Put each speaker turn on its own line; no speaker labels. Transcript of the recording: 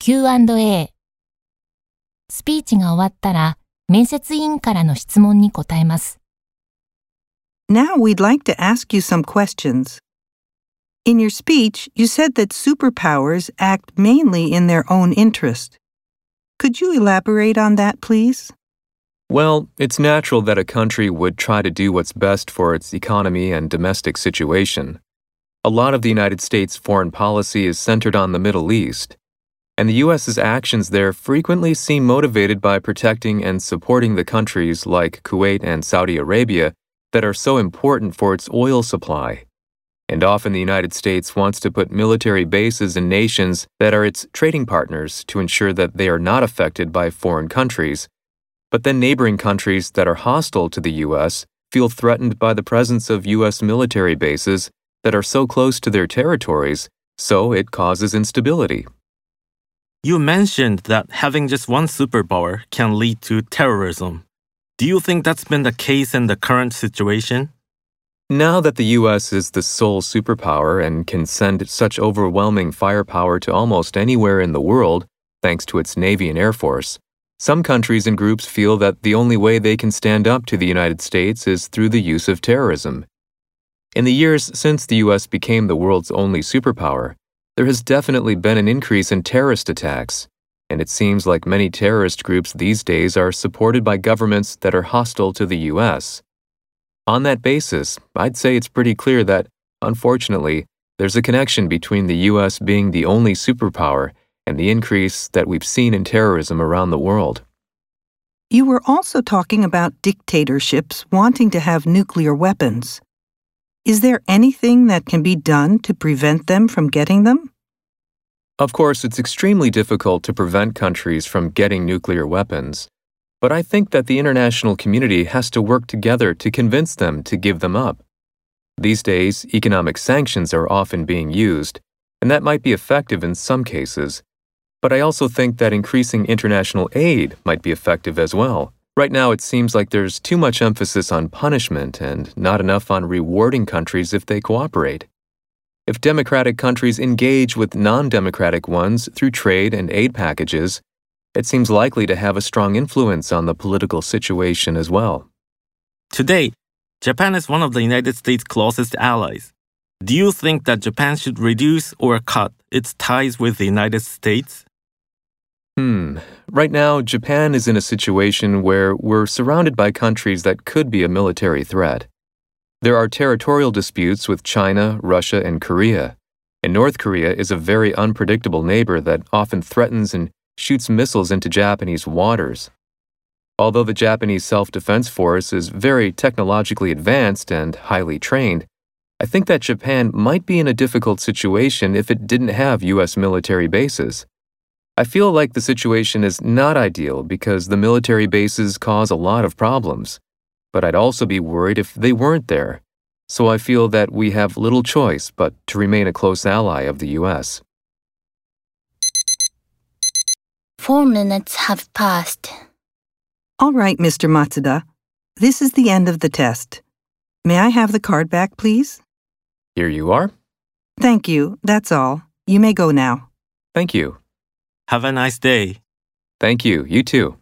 Q&A スピーチが終わったら面接委員からの質問に答えます。
Now we'd like to ask you some questions. In your speech, you said that superpowers act mainly in their own interest. Could you elaborate on that, please?
Well, it's natural that a country would try to do what's best for its economy and domestic situation. A lot of the United States' foreign policy is centered on the Middle East, and the U.S.'s actions there frequently seem motivated by protecting and supporting the countries like Kuwait and Saudi Arabia that are so important for its oil supply. And often the United States wants to put military bases in nations that are its trading partners to ensure that they are not affected by foreign countries. But then neighboring countries that are hostile to the U.S. feel threatened by the presence of U.S. military bases that are so close to their territories, so it causes instability.
You mentioned that having just one superpower can lead to terrorism. Do you think that's been the case in the current situation?
Now that the U.S. is the sole superpower and can send such overwhelming firepower to almost anywhere in the world, thanks to its Navy and Air Force, some countries and groups feel that the only way they can stand up to the United States is through the use of terrorism. In the years since the U.S. became the world's only superpower, there has definitely been an increase in terrorist attacks, and it seems like many terrorist groups these days are supported by governments that are hostile to the U.S. On that basis, I'd say it's pretty clear that, unfortunately, there's a connection between the U.S. being the only superpower and the increase that we've seen in terrorism around the world.
You were also talking about dictatorships wanting to have nuclear weapons. Is there anything that can be done to prevent them from getting them?
Of course, it's extremely difficult to prevent countries from getting nuclear weapons, but I think that the international community has to work together to convince them to give them up. These days, economic sanctions are often being used, and that might be effective in some cases. But I also think that increasing international aid might be effective as well. Right now, it seems like there's too much emphasis on punishment and not enough on rewarding countries if they cooperate. If democratic countries engage with non democratic ones through trade and aid packages, it seems likely to have a strong influence on the political situation as well.
Today, Japan is one of the United States' closest allies. Do you think that Japan should reduce or cut its ties with the United States?
Hmm. Right now, Japan is in a situation where we're surrounded by countries that could be a military threat. There are territorial disputes with China, Russia, and Korea. And North Korea is a very unpredictable neighbor that often threatens and shoots missiles into Japanese waters. Although the Japanese self defense force is very technologically advanced and highly trained, I think that Japan might be in a difficult situation if it didn't have U.S. military bases. I feel like the situation is not ideal because the military bases cause a lot of problems, but I'd also be worried if they weren't there. So I feel that we have little choice but to remain a close ally of the U.S.
Four minutes have passed.
All right, Mr. Matsuda. This is the end of the test. May I have the card back, please?
Here you are.
Thank you. That's all. You may go now.
Thank you.
Have a nice day.
Thank you. You too.